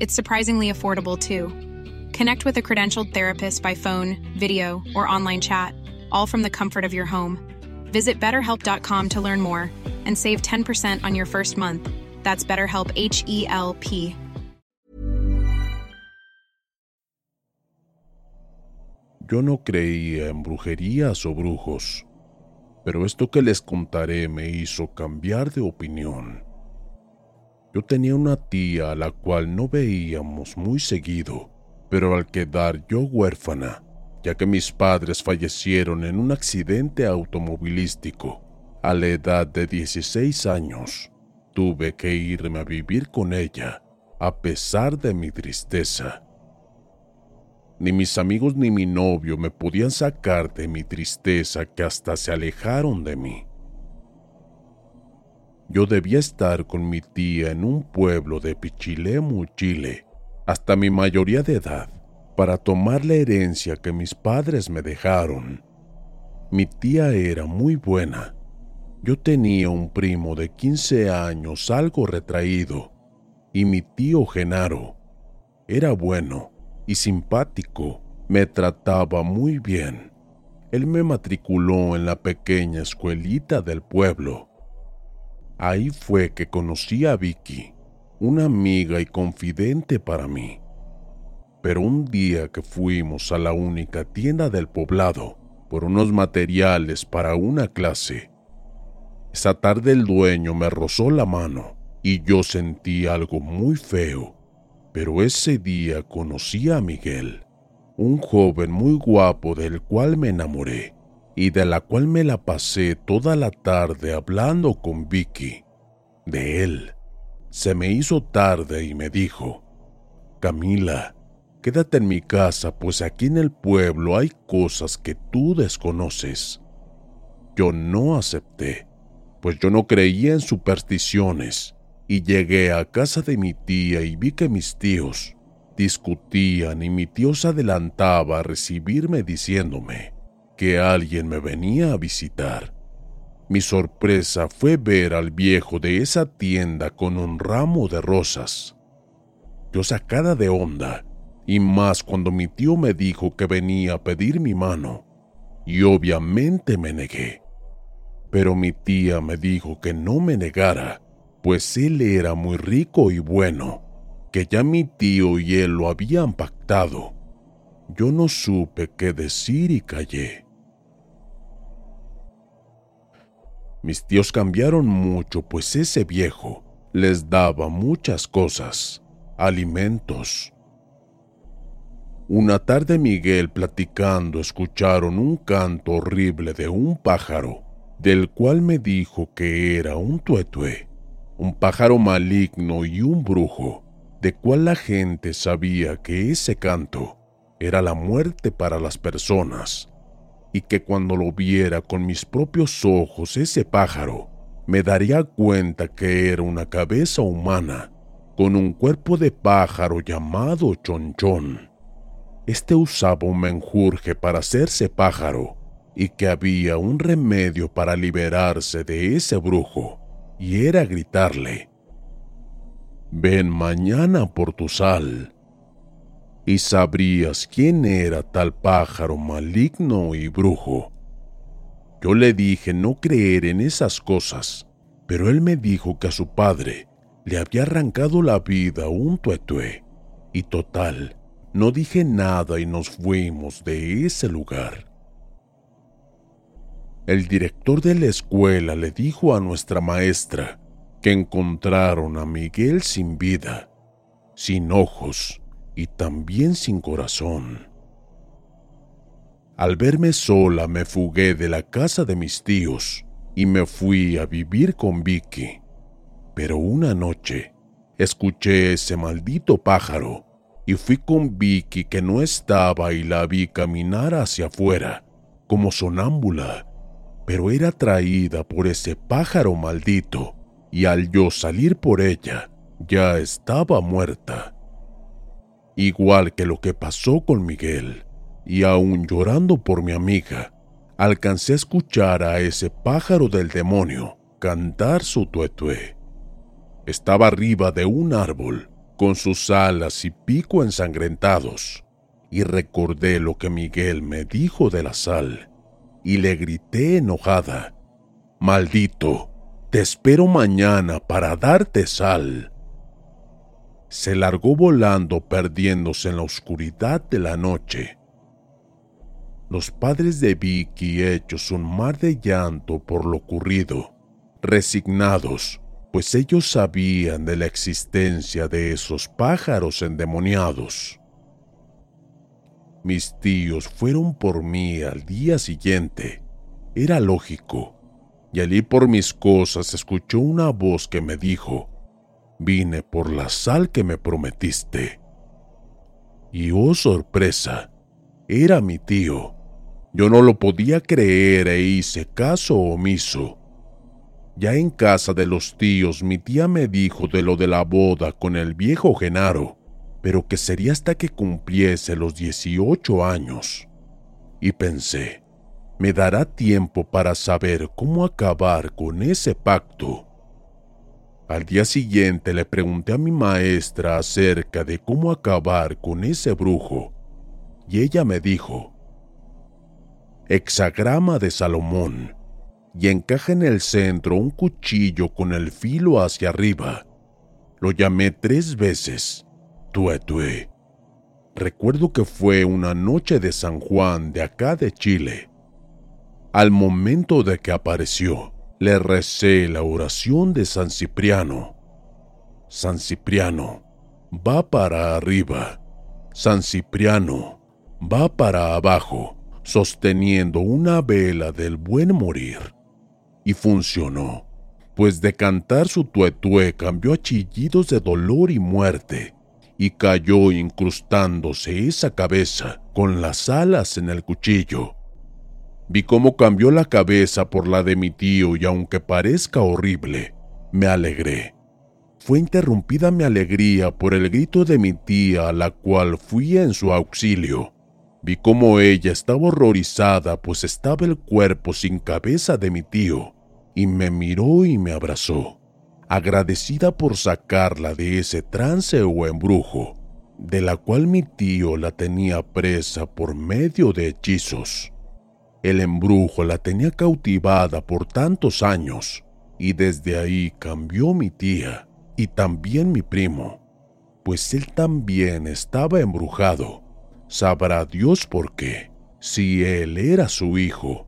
It's surprisingly affordable too. Connect with a credentialed therapist by phone, video, or online chat, all from the comfort of your home. Visit betterhelp.com to learn more and save 10% on your first month. That's BetterHelp H E L P. Yo no creía en brujerías o brujos, pero esto que les contaré me hizo cambiar de opinión. Yo tenía una tía a la cual no veíamos muy seguido, pero al quedar yo huérfana, ya que mis padres fallecieron en un accidente automovilístico a la edad de 16 años, tuve que irme a vivir con ella, a pesar de mi tristeza. Ni mis amigos ni mi novio me podían sacar de mi tristeza que hasta se alejaron de mí. Yo debía estar con mi tía en un pueblo de Pichilemu, Chile, hasta mi mayoría de edad, para tomar la herencia que mis padres me dejaron. Mi tía era muy buena. Yo tenía un primo de 15 años algo retraído, y mi tío Genaro era bueno y simpático, me trataba muy bien. Él me matriculó en la pequeña escuelita del pueblo. Ahí fue que conocí a Vicky, una amiga y confidente para mí. Pero un día que fuimos a la única tienda del poblado por unos materiales para una clase, esa tarde el dueño me rozó la mano y yo sentí algo muy feo. Pero ese día conocí a Miguel, un joven muy guapo del cual me enamoré y de la cual me la pasé toda la tarde hablando con Vicky. De él. Se me hizo tarde y me dijo, Camila, quédate en mi casa, pues aquí en el pueblo hay cosas que tú desconoces. Yo no acepté, pues yo no creía en supersticiones y llegué a casa de mi tía y vi que mis tíos discutían y mi tío se adelantaba a recibirme diciéndome que alguien me venía a visitar. Mi sorpresa fue ver al viejo de esa tienda con un ramo de rosas. Yo sacada de onda, y más cuando mi tío me dijo que venía a pedir mi mano, y obviamente me negué. Pero mi tía me dijo que no me negara, pues él era muy rico y bueno, que ya mi tío y él lo habían pactado. Yo no supe qué decir y callé. Mis tíos cambiaron mucho, pues ese viejo les daba muchas cosas, alimentos. Una tarde Miguel platicando escucharon un canto horrible de un pájaro, del cual me dijo que era un tuetue un pájaro maligno y un brujo, de cual la gente sabía que ese canto era la muerte para las personas, y que cuando lo viera con mis propios ojos ese pájaro, me daría cuenta que era una cabeza humana con un cuerpo de pájaro llamado chonchón. Este usaba un menjurje para hacerse pájaro y que había un remedio para liberarse de ese brujo y era gritarle, ven mañana por tu sal y sabrías quién era tal pájaro maligno y brujo. Yo le dije no creer en esas cosas, pero él me dijo que a su padre le había arrancado la vida un tuetué, y total, no dije nada y nos fuimos de ese lugar. El director de la escuela le dijo a nuestra maestra que encontraron a Miguel sin vida, sin ojos y también sin corazón. Al verme sola me fugué de la casa de mis tíos y me fui a vivir con Vicky. Pero una noche escuché ese maldito pájaro y fui con Vicky que no estaba y la vi caminar hacia afuera, como sonámbula, pero era traída por ese pájaro maldito, y al yo salir por ella, ya estaba muerta. Igual que lo que pasó con Miguel, y aún llorando por mi amiga, alcancé a escuchar a ese pájaro del demonio cantar su tuetué. Estaba arriba de un árbol con sus alas y pico ensangrentados, y recordé lo que Miguel me dijo de la sal, y le grité enojada, Maldito, te espero mañana para darte sal. Se largó volando perdiéndose en la oscuridad de la noche. Los padres de Vicky hechos un mar de llanto por lo ocurrido, resignados pues ellos sabían de la existencia de esos pájaros endemoniados. Mis tíos fueron por mí al día siguiente. Era lógico. Y al ir por mis cosas escuchó una voz que me dijo, vine por la sal que me prometiste. Y oh sorpresa, era mi tío. Yo no lo podía creer e hice caso omiso. Ya en casa de los tíos mi tía me dijo de lo de la boda con el viejo Genaro, pero que sería hasta que cumpliese los 18 años. Y pensé, me dará tiempo para saber cómo acabar con ese pacto. Al día siguiente le pregunté a mi maestra acerca de cómo acabar con ese brujo, y ella me dijo, Hexagrama de Salomón y encaja en el centro un cuchillo con el filo hacia arriba. Lo llamé tres veces, tuetue. Recuerdo que fue una noche de San Juan de acá de Chile. Al momento de que apareció, le recé la oración de San Cipriano. San Cipriano, va para arriba. San Cipriano, va para abajo, sosteniendo una vela del buen morir y funcionó, pues de cantar su tuetué cambió a chillidos de dolor y muerte, y cayó incrustándose esa cabeza con las alas en el cuchillo. Vi cómo cambió la cabeza por la de mi tío y aunque parezca horrible, me alegré. Fue interrumpida mi alegría por el grito de mi tía, a la cual fui en su auxilio. Vi cómo ella estaba horrorizada, pues estaba el cuerpo sin cabeza de mi tío, y me miró y me abrazó, agradecida por sacarla de ese trance o embrujo, de la cual mi tío la tenía presa por medio de hechizos. El embrujo la tenía cautivada por tantos años, y desde ahí cambió mi tía y también mi primo, pues él también estaba embrujado. Sabrá Dios por qué, si él era su hijo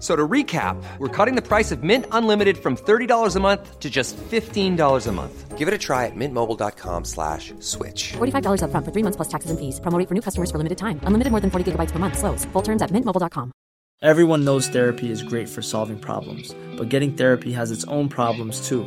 So to recap, we're cutting the price of Mint Unlimited from $30 a month to just $15 a month. Give it a try at mintmobile.com slash switch. $45 upfront for three months plus taxes and fees. Promote for new customers for limited time. Unlimited more than 40 gigabytes per month. Slows. Full terms at mintmobile.com. Everyone knows therapy is great for solving problems, but getting therapy has its own problems too,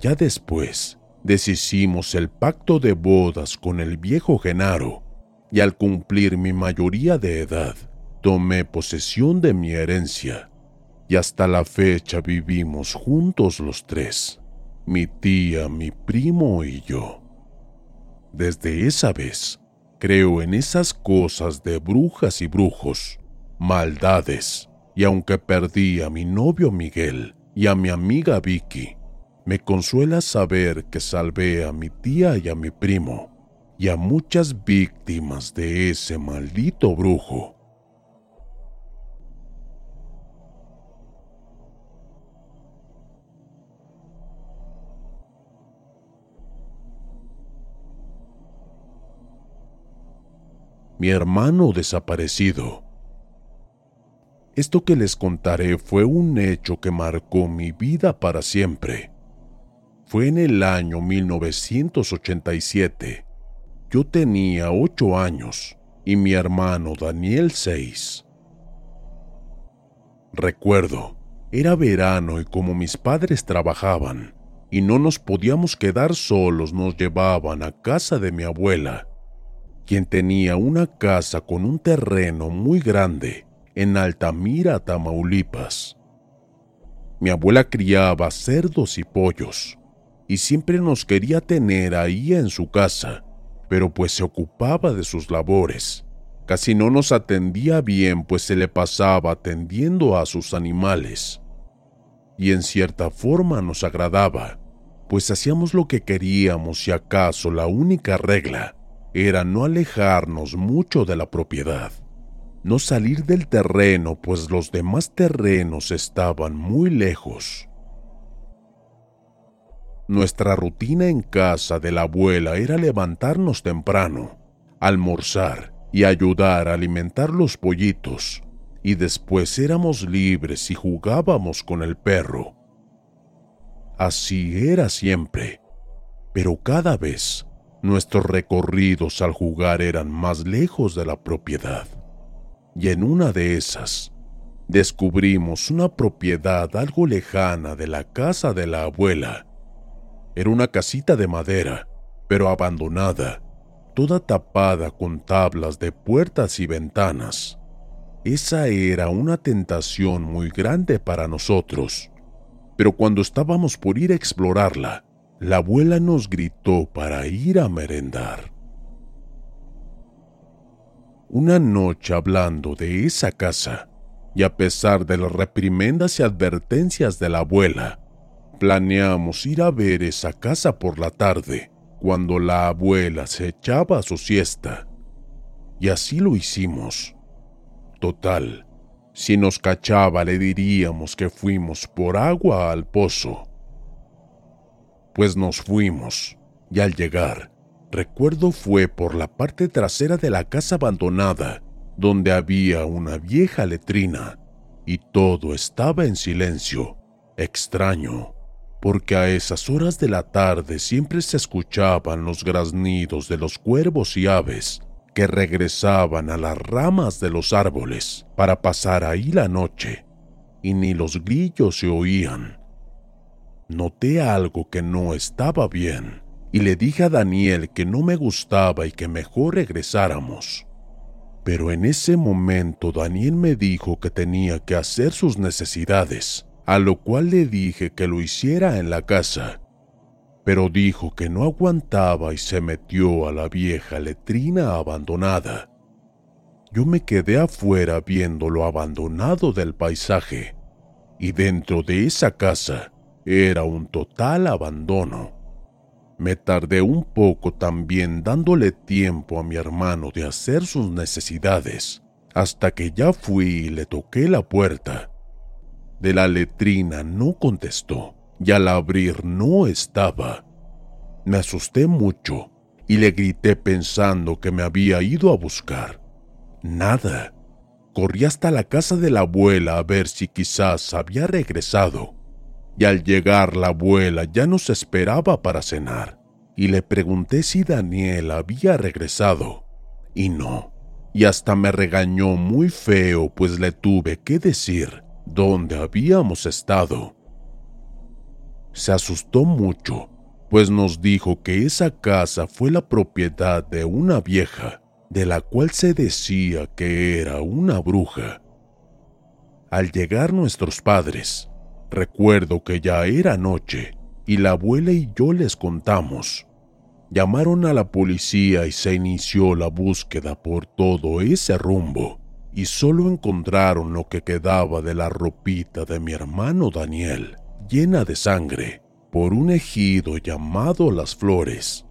Ya después, deshicimos el pacto de bodas con el viejo Genaro, y al cumplir mi mayoría de edad, tomé posesión de mi herencia, y hasta la fecha vivimos juntos los tres, mi tía, mi primo y yo. Desde esa vez, creo en esas cosas de brujas y brujos, maldades, y aunque perdí a mi novio Miguel y a mi amiga Vicky, me consuela saber que salvé a mi tía y a mi primo y a muchas víctimas de ese maldito brujo. Mi hermano desaparecido. Esto que les contaré fue un hecho que marcó mi vida para siempre. Fue en el año 1987. Yo tenía ocho años y mi hermano Daniel seis. Recuerdo, era verano y como mis padres trabajaban y no nos podíamos quedar solos, nos llevaban a casa de mi abuela, quien tenía una casa con un terreno muy grande en Altamira, Tamaulipas. Mi abuela criaba cerdos y pollos y siempre nos quería tener ahí en su casa, pero pues se ocupaba de sus labores. Casi no nos atendía bien, pues se le pasaba atendiendo a sus animales. Y en cierta forma nos agradaba, pues hacíamos lo que queríamos y acaso la única regla era no alejarnos mucho de la propiedad. No salir del terreno, pues los demás terrenos estaban muy lejos. Nuestra rutina en casa de la abuela era levantarnos temprano, almorzar y ayudar a alimentar los pollitos, y después éramos libres y jugábamos con el perro. Así era siempre, pero cada vez nuestros recorridos al jugar eran más lejos de la propiedad. Y en una de esas, descubrimos una propiedad algo lejana de la casa de la abuela, era una casita de madera, pero abandonada, toda tapada con tablas de puertas y ventanas. Esa era una tentación muy grande para nosotros. Pero cuando estábamos por ir a explorarla, la abuela nos gritó para ir a merendar. Una noche hablando de esa casa, y a pesar de las reprimendas y advertencias de la abuela, Planeamos ir a ver esa casa por la tarde, cuando la abuela se echaba su siesta. Y así lo hicimos. Total, si nos cachaba le diríamos que fuimos por agua al pozo. Pues nos fuimos, y al llegar, recuerdo fue por la parte trasera de la casa abandonada, donde había una vieja letrina, y todo estaba en silencio, extraño porque a esas horas de la tarde siempre se escuchaban los graznidos de los cuervos y aves que regresaban a las ramas de los árboles para pasar ahí la noche, y ni los grillos se oían. Noté algo que no estaba bien, y le dije a Daniel que no me gustaba y que mejor regresáramos. Pero en ese momento Daniel me dijo que tenía que hacer sus necesidades a lo cual le dije que lo hiciera en la casa, pero dijo que no aguantaba y se metió a la vieja letrina abandonada. Yo me quedé afuera viendo lo abandonado del paisaje, y dentro de esa casa era un total abandono. Me tardé un poco también dándole tiempo a mi hermano de hacer sus necesidades, hasta que ya fui y le toqué la puerta de la letrina no contestó y al abrir no estaba. Me asusté mucho y le grité pensando que me había ido a buscar. Nada. corrí hasta la casa de la abuela a ver si quizás había regresado. Y al llegar la abuela ya nos esperaba para cenar, y le pregunté si Daniel había regresado, y no, y hasta me regañó muy feo pues le tuve que decir dónde habíamos estado. Se asustó mucho, pues nos dijo que esa casa fue la propiedad de una vieja, de la cual se decía que era una bruja. Al llegar nuestros padres, recuerdo que ya era noche y la abuela y yo les contamos. Llamaron a la policía y se inició la búsqueda por todo ese rumbo y solo encontraron lo que quedaba de la ropita de mi hermano Daniel, llena de sangre, por un ejido llamado Las Flores.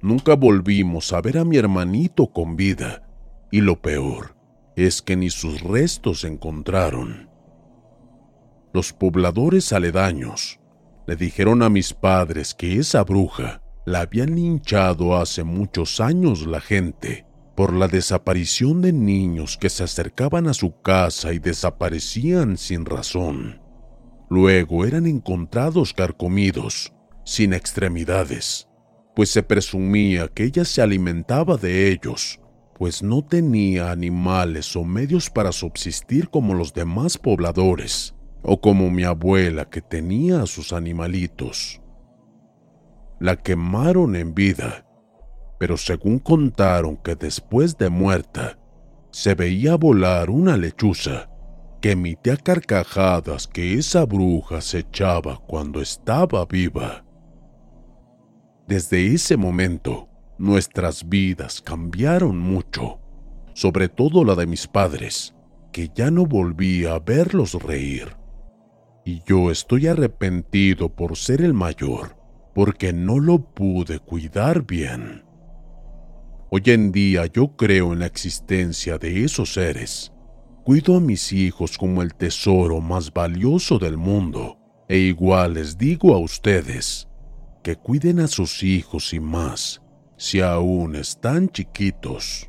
Nunca volvimos a ver a mi hermanito con vida, y lo peor es que ni sus restos se encontraron. Los pobladores aledaños le dijeron a mis padres que esa bruja la habían linchado hace muchos años la gente por la desaparición de niños que se acercaban a su casa y desaparecían sin razón. Luego eran encontrados carcomidos, sin extremidades, pues se presumía que ella se alimentaba de ellos, pues no tenía animales o medios para subsistir como los demás pobladores, o como mi abuela que tenía a sus animalitos. La quemaron en vida pero según contaron que después de muerta, se veía volar una lechuza que emitía carcajadas que esa bruja se echaba cuando estaba viva. Desde ese momento, nuestras vidas cambiaron mucho, sobre todo la de mis padres, que ya no volvía a verlos reír. Y yo estoy arrepentido por ser el mayor, porque no lo pude cuidar bien. Hoy en día yo creo en la existencia de esos seres. Cuido a mis hijos como el tesoro más valioso del mundo. E igual les digo a ustedes que cuiden a sus hijos y más, si aún están chiquitos.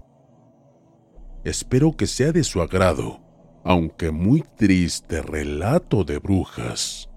Espero que sea de su agrado, aunque muy triste relato de brujas.